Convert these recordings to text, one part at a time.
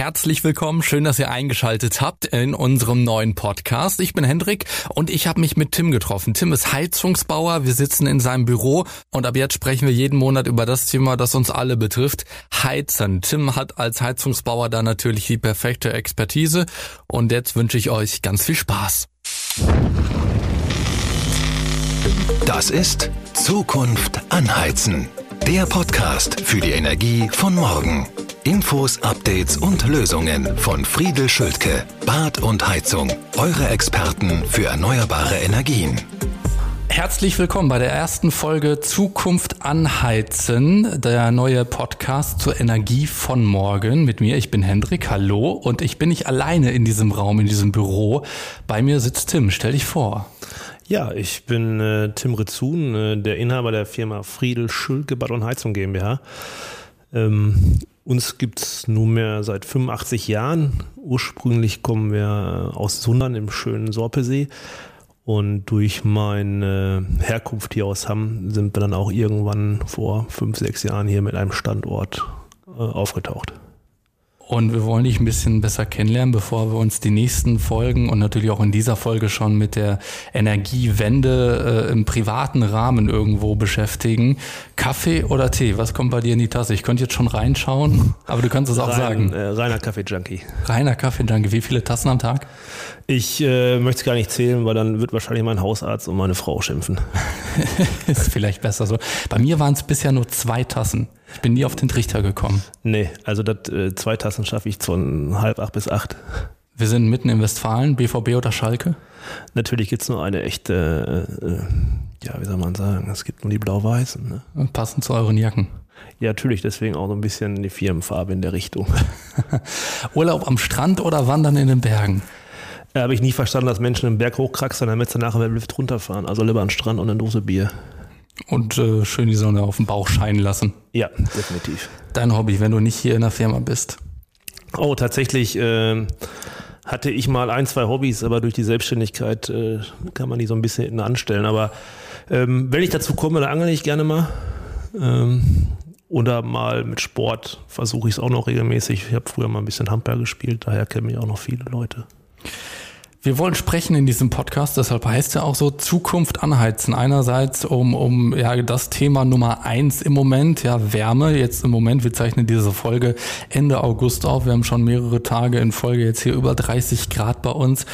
Herzlich willkommen, schön, dass ihr eingeschaltet habt in unserem neuen Podcast. Ich bin Hendrik und ich habe mich mit Tim getroffen. Tim ist Heizungsbauer, wir sitzen in seinem Büro und ab jetzt sprechen wir jeden Monat über das Thema, das uns alle betrifft, Heizen. Tim hat als Heizungsbauer da natürlich die perfekte Expertise und jetzt wünsche ich euch ganz viel Spaß. Das ist Zukunft anheizen. Der Podcast für die Energie von morgen. Infos, Updates und Lösungen von Friedel Schultke. Bad und Heizung. Eure Experten für erneuerbare Energien. Herzlich willkommen bei der ersten Folge Zukunft anheizen, der neue Podcast zur Energie von morgen mit mir. Ich bin Hendrik, hallo und ich bin nicht alleine in diesem Raum, in diesem Büro. Bei mir sitzt Tim, stell dich vor. Ja, ich bin äh, Tim Rezun, äh, der Inhaber der Firma Friedel Schulke Bad und Heizung GmbH. Ähm, uns gibt es nunmehr seit 85 Jahren. Ursprünglich kommen wir aus Sundern im schönen Sorpesee. Und durch meine Herkunft hier aus Hamm sind wir dann auch irgendwann vor fünf, sechs Jahren hier mit einem Standort äh, aufgetaucht. Und wir wollen dich ein bisschen besser kennenlernen, bevor wir uns die nächsten Folgen und natürlich auch in dieser Folge schon mit der Energiewende äh, im privaten Rahmen irgendwo beschäftigen. Kaffee oder Tee? Was kommt bei dir in die Tasse? Ich könnte jetzt schon reinschauen, aber du kannst es auch Rein, sagen. Äh, reiner Kaffee-Junkie. Reiner Kaffee-Junkie. Wie viele Tassen am Tag? Ich äh, möchte es gar nicht zählen, weil dann wird wahrscheinlich mein Hausarzt und meine Frau schimpfen. Ist vielleicht besser so. Bei mir waren es bisher nur zwei Tassen. Ich bin nie auf den Trichter gekommen. Nee, also das, äh, zwei Tassen schaffe ich von halb acht bis acht. Wir sind mitten in Westfalen, BVB oder Schalke? Natürlich gibt es nur eine echte, äh, ja, wie soll man sagen, es gibt nur die blau-weißen. Ne? Passend zu euren Jacken. Ja, natürlich, deswegen auch so ein bisschen die Firmenfarbe in der Richtung. Urlaub am Strand oder Wandern in den Bergen? Da habe ich nie verstanden, dass Menschen einen Berg hochkraxeln, damit sie nachher mit dem Lift runterfahren. Also lieber an den Strand und eine Dose Bier. Und äh, schön die Sonne auf dem Bauch scheinen lassen. Ja, definitiv. Dein Hobby, wenn du nicht hier in der Firma bist. Oh, tatsächlich äh, hatte ich mal ein, zwei Hobbys, aber durch die Selbstständigkeit äh, kann man die so ein bisschen hinten anstellen. Aber ähm, wenn ich dazu komme, dann angel ich gerne mal. Ähm, oder mal mit Sport versuche ich es auch noch regelmäßig. Ich habe früher mal ein bisschen Handball gespielt, daher kennen mich auch noch viele Leute. Wir wollen sprechen in diesem Podcast, deshalb heißt er auch so Zukunft anheizen. Einerseits um, um ja das Thema Nummer eins im Moment, ja Wärme. Jetzt im Moment, wir zeichnen diese Folge Ende August auf. Wir haben schon mehrere Tage in Folge jetzt hier über 30 Grad bei uns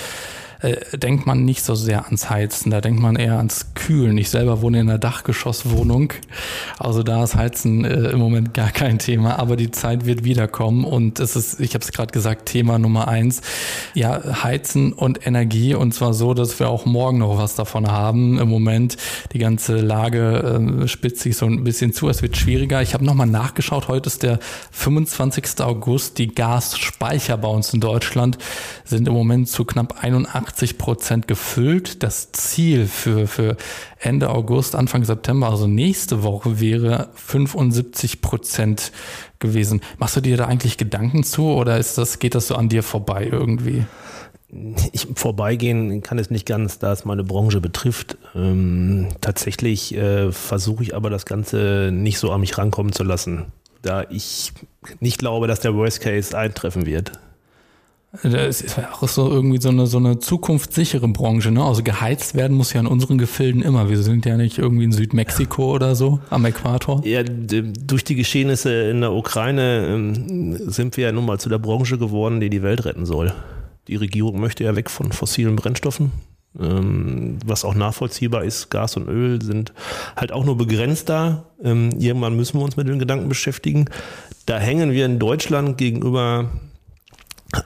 äh, denkt man nicht so sehr ans Heizen, da denkt man eher ans Kühlen. Ich selber wohne in einer Dachgeschosswohnung, also da ist Heizen äh, im Moment gar kein Thema, aber die Zeit wird wiederkommen und es ist, ich habe es gerade gesagt, Thema Nummer eins, ja, Heizen und Energie und zwar so, dass wir auch morgen noch was davon haben. Im Moment die ganze Lage äh, spitzt sich so ein bisschen zu, es wird schwieriger. Ich habe nochmal nachgeschaut, heute ist der 25. August, die Gasspeicher bei uns in Deutschland sind im Moment zu knapp 81 80 Prozent gefüllt. Das Ziel für, für Ende August, Anfang September, also nächste Woche, wäre 75 Prozent gewesen. Machst du dir da eigentlich Gedanken zu oder ist das, geht das so an dir vorbei irgendwie? Ich, vorbeigehen kann es nicht ganz, da es meine Branche betrifft. Ähm, tatsächlich äh, versuche ich aber das Ganze nicht so an mich rankommen zu lassen, da ich nicht glaube, dass der Worst Case eintreffen wird. Das ist auch so irgendwie so eine, so eine zukunftssichere Branche. Ne? Also geheizt werden muss ja in unseren Gefilden immer. Wir sind ja nicht irgendwie in Südmexiko oder so am Äquator. Ja, durch die Geschehnisse in der Ukraine ähm, sind wir ja nun mal zu der Branche geworden, die die Welt retten soll. Die Regierung möchte ja weg von fossilen Brennstoffen. Ähm, was auch nachvollziehbar ist, Gas und Öl sind halt auch nur begrenzt da. Ähm, irgendwann müssen wir uns mit den Gedanken beschäftigen. Da hängen wir in Deutschland gegenüber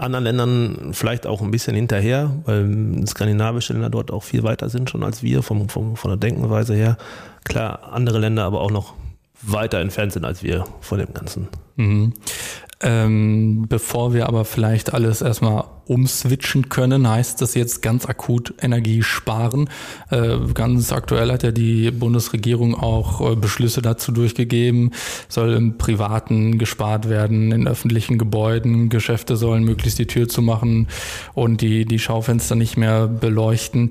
anderen Ländern vielleicht auch ein bisschen hinterher, weil skandinavische Länder dort auch viel weiter sind schon als wir vom, vom, von der Denkenweise her. Klar, andere Länder aber auch noch weiter entfernt sind als wir von dem Ganzen. Mhm. Ähm, bevor wir aber vielleicht alles erstmal umswitchen können, heißt das jetzt ganz akut Energie sparen. Äh, ganz aktuell hat ja die Bundesregierung auch äh, Beschlüsse dazu durchgegeben, soll im Privaten gespart werden, in öffentlichen Gebäuden, Geschäfte sollen möglichst die Tür zu machen und die, die Schaufenster nicht mehr beleuchten.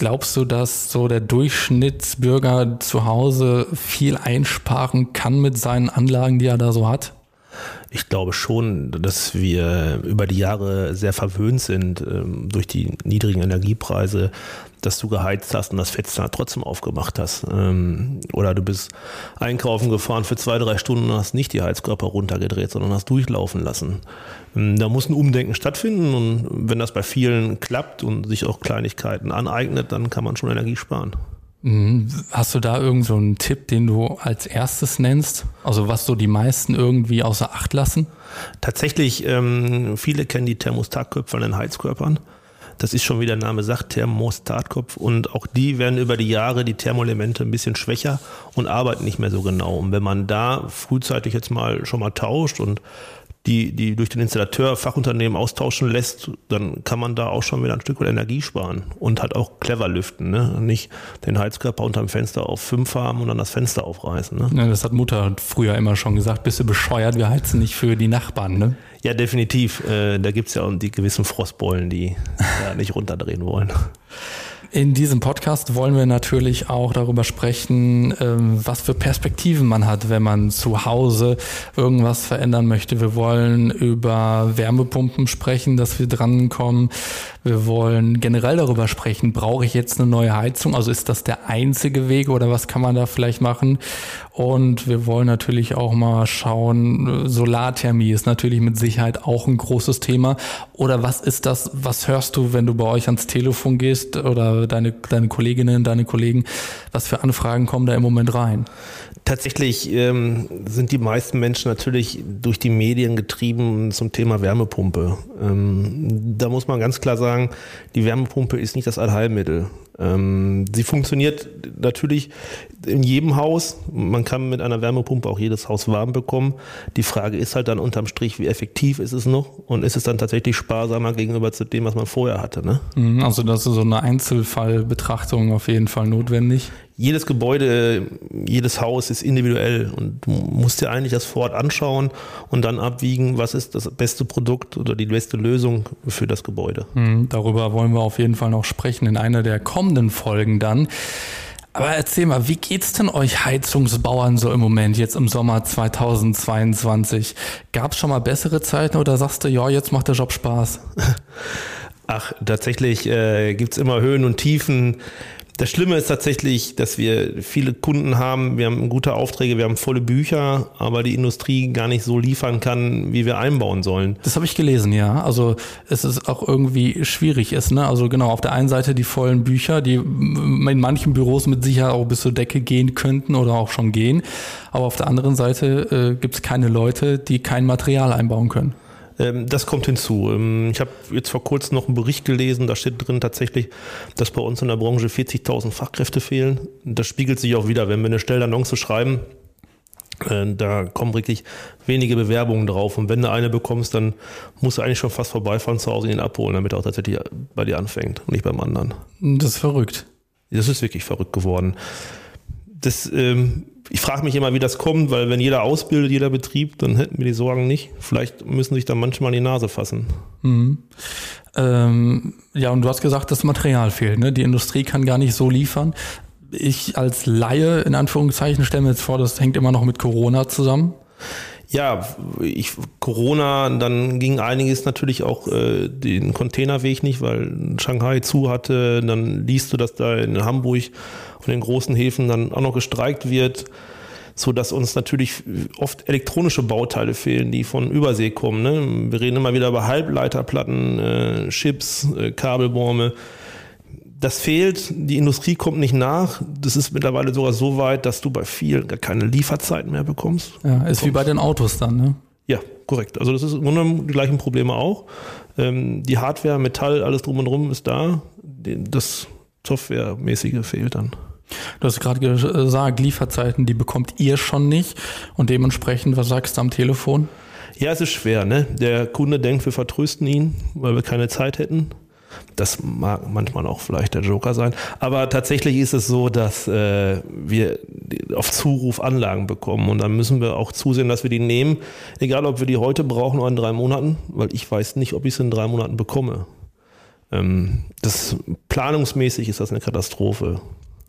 Glaubst du, dass so der Durchschnittsbürger zu Hause viel einsparen kann mit seinen Anlagen, die er da so hat? Ich glaube schon, dass wir über die Jahre sehr verwöhnt sind ähm, durch die niedrigen Energiepreise, dass du geheizt hast und das Fenster trotzdem aufgemacht hast. Ähm, oder du bist einkaufen gefahren für zwei, drei Stunden und hast nicht die Heizkörper runtergedreht, sondern hast durchlaufen lassen. Ähm, da muss ein Umdenken stattfinden und wenn das bei vielen klappt und sich auch Kleinigkeiten aneignet, dann kann man schon Energie sparen. Mhm. Hast du da irgend so einen Tipp, den du als erstes nennst? Also was so die meisten irgendwie außer Acht lassen? Tatsächlich, ähm, viele kennen die Thermostatköpfe an den Heizkörpern. Das ist schon wie der Name sagt, Thermostatkopf. Und auch die werden über die Jahre, die Thermoelemente, ein bisschen schwächer und arbeiten nicht mehr so genau. Und wenn man da frühzeitig jetzt mal schon mal tauscht und die, die durch den Installateur Fachunternehmen austauschen lässt, dann kann man da auch schon wieder ein Stück weit Energie sparen und halt auch clever lüften. Ne? Nicht den Heizkörper unterm Fenster auf fünf haben und dann das Fenster aufreißen. Ne? Ja, das hat Mutter früher immer schon gesagt, bist du bescheuert, wir heizen nicht für die Nachbarn. Ne? Ja, definitiv. Äh, da gibt's ja auch die gewissen Frostbeulen, die ja, nicht runterdrehen wollen. In diesem Podcast wollen wir natürlich auch darüber sprechen, ähm, was für Perspektiven man hat, wenn man zu Hause irgendwas verändern möchte. Wir wollen über Wärmepumpen sprechen, dass wir drankommen. Wir wollen generell darüber sprechen, brauche ich jetzt eine neue Heizung? Also ist das der einzige Weg oder was kann man da vielleicht machen? Und wir wollen natürlich auch mal schauen, Solarthermie ist natürlich mit Sicherheit auch ein großes Thema. Oder was ist das, was hörst du, wenn du bei euch ans Telefon gehst oder deine, deine Kolleginnen, deine Kollegen, was für Anfragen kommen da im Moment rein? Tatsächlich ähm, sind die meisten Menschen natürlich durch die Medien getrieben zum Thema Wärmepumpe. Ähm, da muss man ganz klar sagen, die Wärmepumpe ist nicht das Allheilmittel. Ähm, sie funktioniert natürlich in jedem Haus. Man kann mit einer Wärmepumpe auch jedes Haus warm bekommen. Die Frage ist halt dann unterm Strich, wie effektiv ist es noch und ist es dann tatsächlich sparsamer gegenüber zu dem, was man vorher hatte. Ne? Mhm, also das ist so eine Einzelfallbetrachtung auf jeden Fall notwendig jedes Gebäude, jedes Haus ist individuell und du musst dir eigentlich das vor Ort anschauen und dann abwiegen, was ist das beste Produkt oder die beste Lösung für das Gebäude. Mhm, darüber wollen wir auf jeden Fall noch sprechen in einer der kommenden Folgen dann. Aber erzähl mal, wie geht's denn euch Heizungsbauern so im Moment, jetzt im Sommer 2022? Gab's schon mal bessere Zeiten oder sagst du, ja, jetzt macht der Job Spaß? Ach, tatsächlich äh, gibt's immer Höhen und Tiefen. Das Schlimme ist tatsächlich, dass wir viele Kunden haben, wir haben gute Aufträge, wir haben volle Bücher, aber die Industrie gar nicht so liefern kann, wie wir einbauen sollen. Das habe ich gelesen, ja. Also es ist auch irgendwie schwierig ist, ne? Also genau, auf der einen Seite die vollen Bücher, die in manchen Büros mit Sicherheit auch bis zur Decke gehen könnten oder auch schon gehen. Aber auf der anderen Seite äh, gibt es keine Leute, die kein Material einbauen können. Ähm, das kommt hinzu. Ähm, ich habe jetzt vor kurzem noch einen Bericht gelesen, da steht drin tatsächlich, dass bei uns in der Branche 40.000 Fachkräfte fehlen. Das spiegelt sich auch wieder, wenn wir eine Stellenannonce schreiben, äh, da kommen wirklich wenige Bewerbungen drauf. Und wenn du eine bekommst, dann musst du eigentlich schon fast vorbeifahren zu Hause ihn abholen, damit er auch tatsächlich bei dir anfängt und nicht beim anderen. Das ist verrückt. Das ist wirklich verrückt geworden. Das ähm, ich frage mich immer, wie das kommt, weil wenn jeder ausbildet, jeder Betrieb, dann hätten wir die Sorgen nicht. Vielleicht müssen sich da manchmal die Nase fassen. Mhm. Ähm, ja, und du hast gesagt, das Material fehlt. Ne? Die Industrie kann gar nicht so liefern. Ich als Laie, in Anführungszeichen, stelle mir jetzt vor, das hängt immer noch mit Corona zusammen. Ja, ich, Corona, dann ging einiges natürlich auch äh, den Containerweg nicht, weil Shanghai zu hatte. Dann liest du, dass da in Hamburg von den großen Häfen dann auch noch gestreikt wird, so dass uns natürlich oft elektronische Bauteile fehlen, die von Übersee kommen. Ne? Wir reden immer wieder über Halbleiterplatten, äh, Chips, äh, Kabelbäume das fehlt, die Industrie kommt nicht nach. Das ist mittlerweile sogar so weit, dass du bei vielen gar keine Lieferzeiten mehr bekommst. Ja, ist wie bei den Autos dann, ne? Ja, korrekt. Also das ist im Grunde die gleichen Probleme auch. Ähm, die Hardware, Metall, alles drum und drum ist da. Das Softwaremäßige fehlt dann. Du hast gerade gesagt, Lieferzeiten, die bekommt ihr schon nicht. Und dementsprechend, was sagst du am Telefon? Ja, es ist schwer. Ne? Der Kunde denkt, wir vertrösten ihn, weil wir keine Zeit hätten. Das mag manchmal auch vielleicht der Joker sein. Aber tatsächlich ist es so, dass äh, wir auf Zuruf Anlagen bekommen. Und dann müssen wir auch zusehen, dass wir die nehmen. Egal, ob wir die heute brauchen oder in drei Monaten, weil ich weiß nicht, ob ich sie in drei Monaten bekomme. Ähm, das planungsmäßig ist das eine Katastrophe.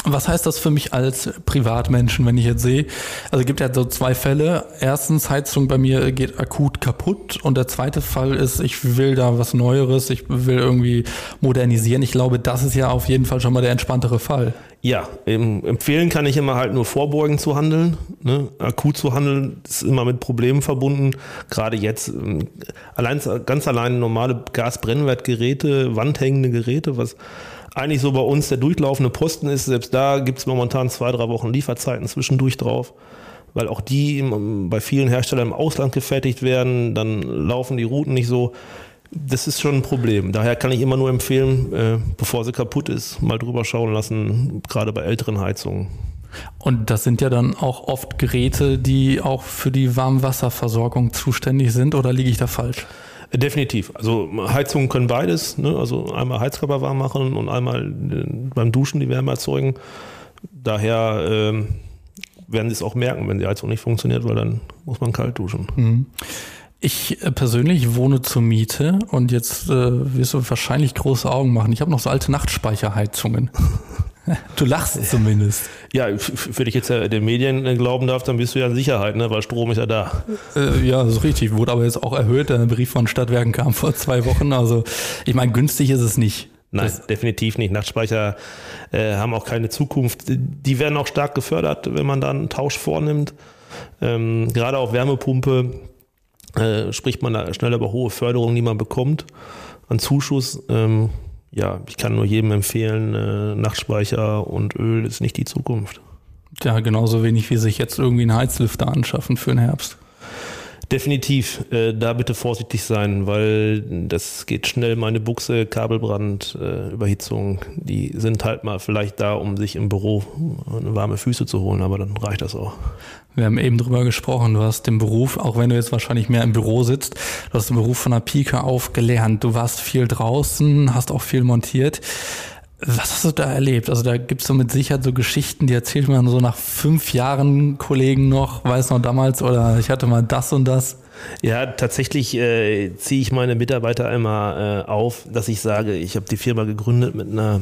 Was heißt das für mich als Privatmenschen, wenn ich jetzt sehe? Also es gibt ja so zwei Fälle. Erstens, Heizung bei mir geht akut kaputt und der zweite Fall ist, ich will da was Neueres, ich will irgendwie modernisieren. Ich glaube, das ist ja auf jeden Fall schon mal der entspanntere Fall. Ja, empfehlen kann ich immer halt nur vorbeugend zu handeln. Ne? Akut zu handeln ist immer mit Problemen verbunden. Gerade jetzt, ähm, allein, ganz allein normale Gasbrennwertgeräte, wandhängende Geräte, was eigentlich so bei uns der durchlaufende Posten ist. Selbst da gibt es momentan zwei, drei Wochen Lieferzeiten zwischendurch drauf, weil auch die bei vielen Herstellern im Ausland gefertigt werden. Dann laufen die Routen nicht so. Das ist schon ein Problem. Daher kann ich immer nur empfehlen, äh, bevor sie kaputt ist, mal drüber schauen lassen, gerade bei älteren Heizungen. Und das sind ja dann auch oft Geräte, die auch für die Warmwasserversorgung zuständig sind, oder liege ich da falsch? Definitiv. Also Heizungen können beides. Ne? Also einmal Heizkörper warm machen und einmal äh, beim Duschen die Wärme erzeugen. Daher ähm, werden sie es auch merken, wenn die Heizung nicht funktioniert, weil dann muss man kalt duschen. Mhm. Ich äh, persönlich wohne zur Miete und jetzt äh, wirst du wahrscheinlich große Augen machen. Ich habe noch so alte Nachtspeicherheizungen. Du lachst zumindest. Ja, wenn ich jetzt den Medien äh, glauben darf, dann bist du ja in Sicherheit, ne? weil Strom ist ja da. Äh, ja, das ist richtig. Wurde aber jetzt auch erhöht. Der Brief von Stadtwerken kam vor zwei Wochen. Also ich meine, günstig ist es nicht. Nein, das definitiv nicht. Nachtspeicher äh, haben auch keine Zukunft. Die werden auch stark gefördert, wenn man dann einen Tausch vornimmt. Ähm, gerade auf Wärmepumpe äh, spricht man da schnell über hohe Förderungen, die man bekommt an Zuschuss. Ähm, ja, ich kann nur jedem empfehlen, äh, Nachtspeicher und Öl ist nicht die Zukunft. Ja, genauso wenig wie sich jetzt irgendwie einen Heizlüfter anschaffen für den Herbst. Definitiv, äh, da bitte vorsichtig sein, weil das geht schnell. Meine Buchse, Kabelbrand, äh, Überhitzung, die sind halt mal vielleicht da, um sich im Büro warme Füße zu holen, aber dann reicht das auch. Wir haben eben drüber gesprochen, du hast den Beruf, auch wenn du jetzt wahrscheinlich mehr im Büro sitzt, du hast den Beruf von der Pike auf gelernt. Du warst viel draußen, hast auch viel montiert. Was hast du da erlebt? Also da gibt es so mit Sicherheit so Geschichten, die erzählt man so nach fünf Jahren Kollegen noch, weiß noch damals, oder ich hatte mal das und das. Ja, tatsächlich äh, ziehe ich meine Mitarbeiter einmal äh, auf, dass ich sage, ich habe die Firma gegründet mit einer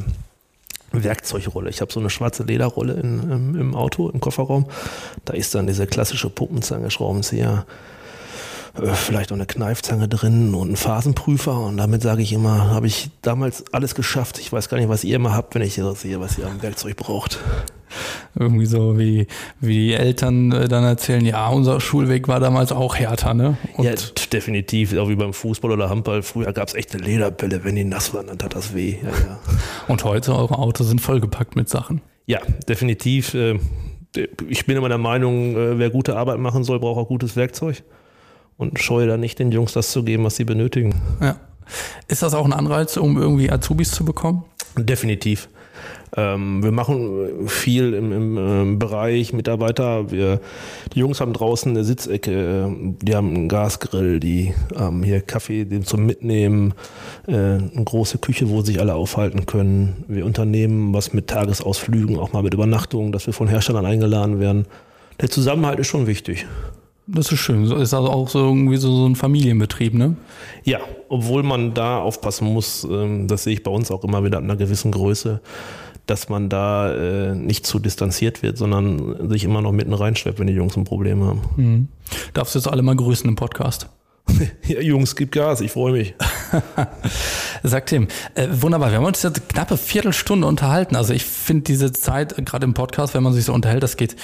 Werkzeugrolle. Ich habe so eine schwarze Lederrolle in, im, im Auto, im Kofferraum. Da ist dann diese klassische Puppenzange, Schraubenzieher, äh, vielleicht auch eine Kneifzange drin und ein Phasenprüfer. Und damit sage ich immer, habe ich damals alles geschafft. Ich weiß gar nicht, was ihr immer habt, wenn ich das sehe, was ihr am Werkzeug braucht. Irgendwie so wie, wie die Eltern äh, dann erzählen, ja, unser Schulweg war damals auch härter, ne? Und ja, definitiv, auch wie beim Fußball oder Handball. Früher gab es echte Lederbälle, wenn die nass waren, dann tat das weh. Ja, ja. Und heute, eure Autos sind vollgepackt mit Sachen. Ja, definitiv. Äh, ich bin immer der Meinung, wer gute Arbeit machen soll, braucht auch gutes Werkzeug und scheue da nicht den Jungs das zu geben, was sie benötigen. Ja. Ist das auch ein Anreiz, um irgendwie Azubis zu bekommen? Definitiv. Ähm, wir machen viel im, im, im, Bereich Mitarbeiter. Wir, die Jungs haben draußen eine Sitzecke, die haben einen Gasgrill, die haben hier Kaffee zum Mitnehmen, äh, eine große Küche, wo sich alle aufhalten können. Wir unternehmen was mit Tagesausflügen, auch mal mit Übernachtungen, dass wir von Herstellern eingeladen werden. Der Zusammenhalt ist schon wichtig. Das ist schön. Ist also auch so irgendwie so, so ein Familienbetrieb, ne? Ja, obwohl man da aufpassen muss, ähm, das sehe ich bei uns auch immer wieder an einer gewissen Größe, dass man da äh, nicht zu distanziert wird, sondern sich immer noch mitten reinschleppt, wenn die Jungs ein Problem haben. Mhm. Darfst du jetzt alle mal grüßen im Podcast? ja, Jungs, gib Gas, ich freue mich. Sagt Tim. Äh, wunderbar, wir haben uns jetzt knappe Viertelstunde unterhalten. Also ich finde diese Zeit, gerade im Podcast, wenn man sich so unterhält, das geht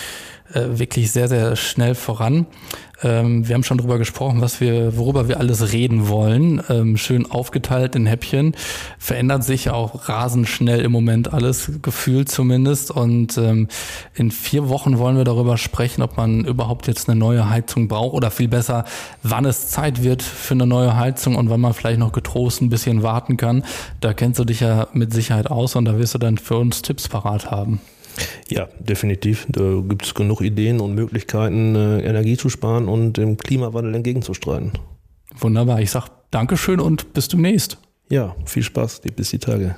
äh, wirklich sehr, sehr schnell voran. Ähm, wir haben schon drüber gesprochen, was wir, worüber wir alles reden wollen. Ähm, schön aufgeteilt in Häppchen. Verändert sich auch rasend schnell im Moment alles, gefühlt zumindest. Und ähm, in vier Wochen wollen wir darüber sprechen, ob man überhaupt jetzt eine neue Heizung braucht oder viel besser, wann es Zeit wird für eine neue Heizung und wann man vielleicht noch getrost ein bisschen warten kann. Da kennst du dich ja mit Sicherheit aus und da wirst du dann für uns Tipps parat haben. Ja, definitiv. Da gibt es genug Ideen und Möglichkeiten, äh, Energie zu sparen und dem Klimawandel entgegenzustreiten. Wunderbar. Ich sage Dankeschön und bis demnächst. Ja, viel Spaß. Bis die Tage.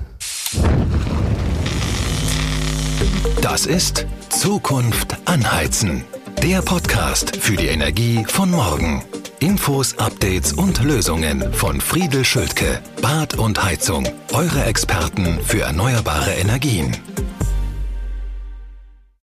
Das ist Zukunft anheizen. Der Podcast für die Energie von morgen. Infos, Updates und Lösungen von Friedel Schultke. Bad und Heizung. Eure Experten für erneuerbare Energien.